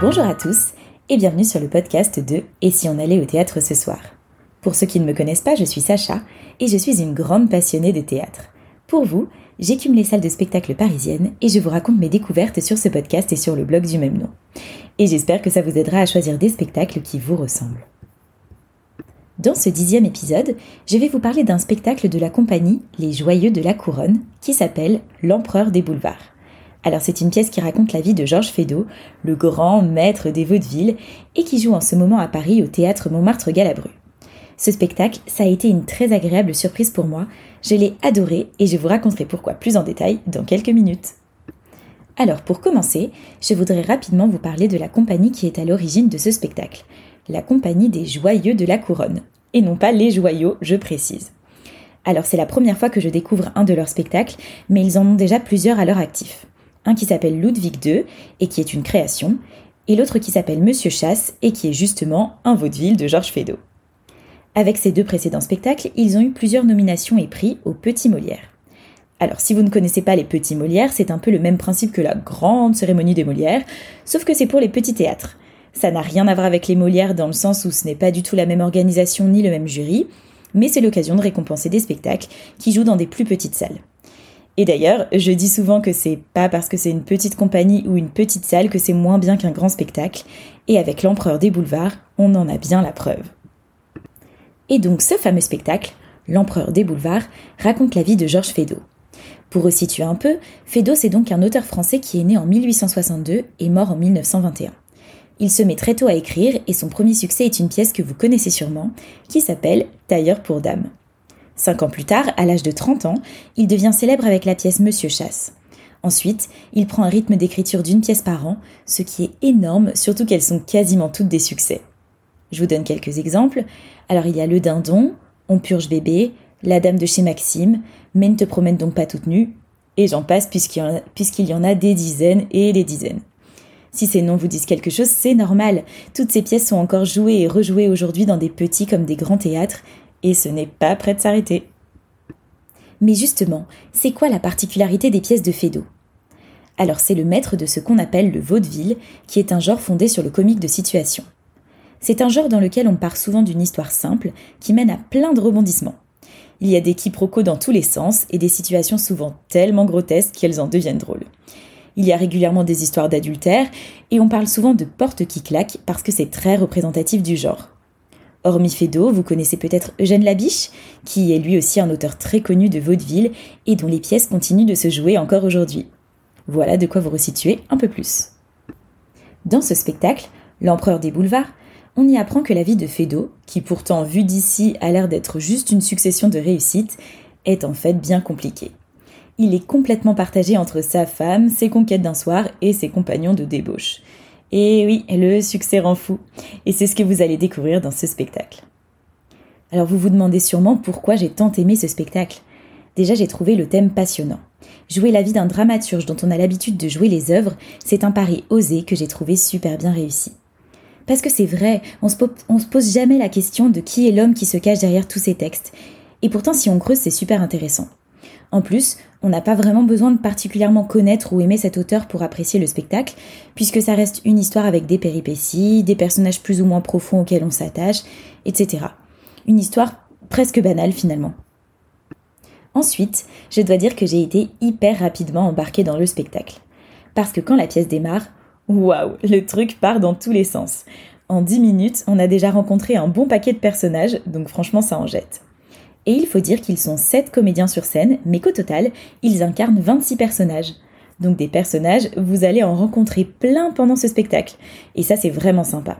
Bonjour à tous et bienvenue sur le podcast de Et si on allait au théâtre ce soir Pour ceux qui ne me connaissent pas, je suis Sacha et je suis une grande passionnée de théâtre. Pour vous, j'écume les salles de spectacle parisiennes et je vous raconte mes découvertes sur ce podcast et sur le blog du même nom. Et j'espère que ça vous aidera à choisir des spectacles qui vous ressemblent. Dans ce dixième épisode, je vais vous parler d'un spectacle de la compagnie Les Joyeux de la Couronne qui s'appelle L'Empereur des Boulevards. Alors c'est une pièce qui raconte la vie de Georges Feydeau, le grand maître des vaudevilles, et qui joue en ce moment à Paris au théâtre Montmartre-Galabru. Ce spectacle, ça a été une très agréable surprise pour moi, je l'ai adoré et je vous raconterai pourquoi plus en détail dans quelques minutes. Alors pour commencer, je voudrais rapidement vous parler de la compagnie qui est à l'origine de ce spectacle la compagnie des joyeux de la couronne. Et non pas les joyaux, je précise. Alors c'est la première fois que je découvre un de leurs spectacles, mais ils en ont déjà plusieurs à leur actif. Un qui s'appelle Ludwig II et qui est une création, et l'autre qui s'appelle Monsieur Chasse et qui est justement un vaudeville de Georges Feydeau. Avec ces deux précédents spectacles, ils ont eu plusieurs nominations et prix aux Petits Molières. Alors, si vous ne connaissez pas les Petits Molières, c'est un peu le même principe que la grande cérémonie des Molières, sauf que c'est pour les petits théâtres. Ça n'a rien à voir avec les Molières dans le sens où ce n'est pas du tout la même organisation ni le même jury, mais c'est l'occasion de récompenser des spectacles qui jouent dans des plus petites salles. Et d'ailleurs, je dis souvent que c'est pas parce que c'est une petite compagnie ou une petite salle que c'est moins bien qu'un grand spectacle, et avec l'empereur des boulevards, on en a bien la preuve. Et donc ce fameux spectacle, L'empereur des boulevards, raconte la vie de Georges Feydeau. Pour resituer un peu, Feydeau c'est donc un auteur français qui est né en 1862 et mort en 1921. Il se met très tôt à écrire et son premier succès est une pièce que vous connaissez sûrement, qui s'appelle Tailleur pour dames. Cinq ans plus tard, à l'âge de 30 ans, il devient célèbre avec la pièce Monsieur Chasse. Ensuite, il prend un rythme d'écriture d'une pièce par an, ce qui est énorme, surtout qu'elles sont quasiment toutes des succès. Je vous donne quelques exemples. Alors il y a Le Dindon, On purge bébé, La Dame de chez Maxime, Mais ne te promène donc pas toute nue, et j'en passe puisqu'il y en a des dizaines et des dizaines. Si ces noms vous disent quelque chose, c'est normal. Toutes ces pièces sont encore jouées et rejouées aujourd'hui dans des petits comme des grands théâtres, et ce n'est pas prêt de s'arrêter. Mais justement, c'est quoi la particularité des pièces de Feydeau Alors c'est le maître de ce qu'on appelle le vaudeville, qui est un genre fondé sur le comique de situation. C'est un genre dans lequel on part souvent d'une histoire simple, qui mène à plein de rebondissements. Il y a des quiproquos dans tous les sens et des situations souvent tellement grotesques qu'elles en deviennent drôles. Il y a régulièrement des histoires d'adultère, et on parle souvent de porte qui claque parce que c'est très représentatif du genre. Hormis Feydeau, vous connaissez peut-être Eugène Labiche, qui est lui aussi un auteur très connu de vaudeville et dont les pièces continuent de se jouer encore aujourd'hui. Voilà de quoi vous resituer un peu plus. Dans ce spectacle, L'Empereur des Boulevards, on y apprend que la vie de Feydeau, qui pourtant vue d'ici a l'air d'être juste une succession de réussites, est en fait bien compliquée il est complètement partagé entre sa femme, ses conquêtes d'un soir et ses compagnons de débauche. Et oui, le succès rend fou. Et c'est ce que vous allez découvrir dans ce spectacle. Alors vous vous demandez sûrement pourquoi j'ai tant aimé ce spectacle. Déjà, j'ai trouvé le thème passionnant. Jouer la vie d'un dramaturge dont on a l'habitude de jouer les œuvres, c'est un pari osé que j'ai trouvé super bien réussi. Parce que c'est vrai, on se, se pose jamais la question de qui est l'homme qui se cache derrière tous ces textes. Et pourtant, si on creuse, c'est super intéressant. En plus, on n'a pas vraiment besoin de particulièrement connaître ou aimer cet auteur pour apprécier le spectacle, puisque ça reste une histoire avec des péripéties, des personnages plus ou moins profonds auxquels on s'attache, etc. Une histoire presque banale finalement. Ensuite, je dois dire que j'ai été hyper rapidement embarquée dans le spectacle. Parce que quand la pièce démarre, waouh, le truc part dans tous les sens. En 10 minutes, on a déjà rencontré un bon paquet de personnages, donc franchement ça en jette. Et il faut dire qu'ils sont 7 comédiens sur scène, mais qu'au total, ils incarnent 26 personnages. Donc des personnages, vous allez en rencontrer plein pendant ce spectacle. Et ça, c'est vraiment sympa.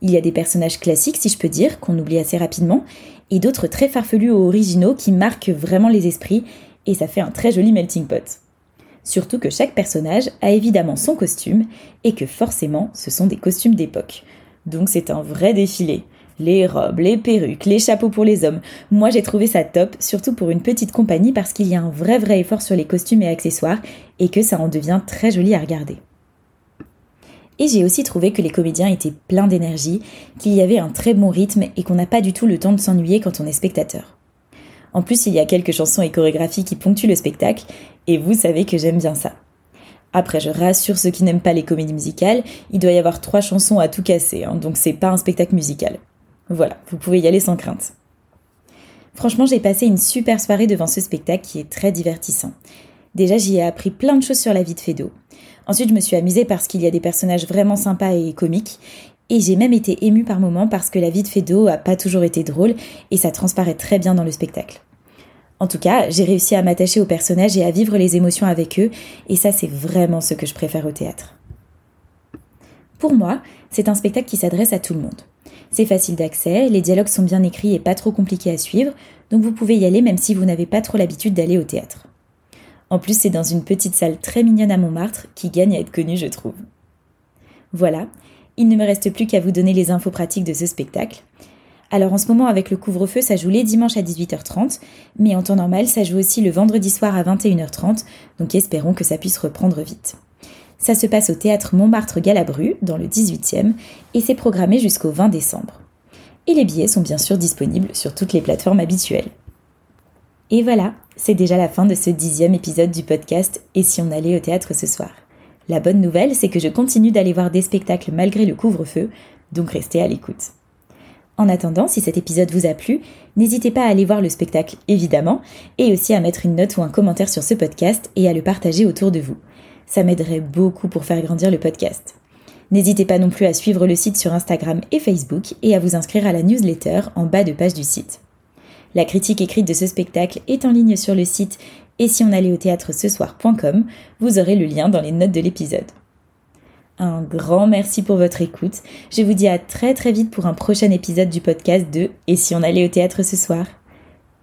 Il y a des personnages classiques, si je peux dire, qu'on oublie assez rapidement, et d'autres très farfelus ou originaux qui marquent vraiment les esprits, et ça fait un très joli melting pot. Surtout que chaque personnage a évidemment son costume, et que forcément, ce sont des costumes d'époque. Donc c'est un vrai défilé les robes, les perruques, les chapeaux pour les hommes. Moi j'ai trouvé ça top, surtout pour une petite compagnie parce qu'il y a un vrai vrai effort sur les costumes et accessoires et que ça en devient très joli à regarder. Et j'ai aussi trouvé que les comédiens étaient pleins d'énergie, qu'il y avait un très bon rythme et qu'on n'a pas du tout le temps de s'ennuyer quand on est spectateur. En plus, il y a quelques chansons et chorégraphies qui ponctuent le spectacle, et vous savez que j'aime bien ça. Après, je rassure ceux qui n'aiment pas les comédies musicales, il doit y avoir trois chansons à tout casser, hein, donc c'est pas un spectacle musical. Voilà, vous pouvez y aller sans crainte. Franchement, j'ai passé une super soirée devant ce spectacle qui est très divertissant. Déjà, j'y ai appris plein de choses sur la vie de Fedo. Ensuite, je me suis amusée parce qu'il y a des personnages vraiment sympas et comiques. Et j'ai même été émue par moments parce que la vie de Fedo a pas toujours été drôle et ça transparaît très bien dans le spectacle. En tout cas, j'ai réussi à m'attacher aux personnages et à vivre les émotions avec eux, et ça c'est vraiment ce que je préfère au théâtre. Pour moi, c'est un spectacle qui s'adresse à tout le monde. C'est facile d'accès, les dialogues sont bien écrits et pas trop compliqués à suivre, donc vous pouvez y aller même si vous n'avez pas trop l'habitude d'aller au théâtre. En plus, c'est dans une petite salle très mignonne à Montmartre qui gagne à être connue, je trouve. Voilà, il ne me reste plus qu'à vous donner les infos pratiques de ce spectacle. Alors en ce moment avec le couvre-feu, ça joue les dimanches à 18h30, mais en temps normal, ça joue aussi le vendredi soir à 21h30, donc espérons que ça puisse reprendre vite. Ça se passe au théâtre Montmartre-Galabru, dans le 18e, et c'est programmé jusqu'au 20 décembre. Et les billets sont bien sûr disponibles sur toutes les plateformes habituelles. Et voilà, c'est déjà la fin de ce dixième épisode du podcast Et si on allait au théâtre ce soir? La bonne nouvelle, c'est que je continue d'aller voir des spectacles malgré le couvre-feu, donc restez à l'écoute. En attendant, si cet épisode vous a plu, n'hésitez pas à aller voir le spectacle, évidemment, et aussi à mettre une note ou un commentaire sur ce podcast et à le partager autour de vous. Ça m'aiderait beaucoup pour faire grandir le podcast. N'hésitez pas non plus à suivre le site sur Instagram et Facebook et à vous inscrire à la newsletter en bas de page du site. La critique écrite de ce spectacle est en ligne sur le site et si on allait au théâtre ce soir.com, vous aurez le lien dans les notes de l'épisode. Un grand merci pour votre écoute. Je vous dis à très très vite pour un prochain épisode du podcast de Et si on allait au théâtre ce soir?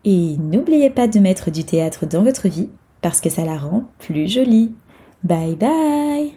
Et n'oubliez pas de mettre du théâtre dans votre vie parce que ça la rend plus jolie. Bye bye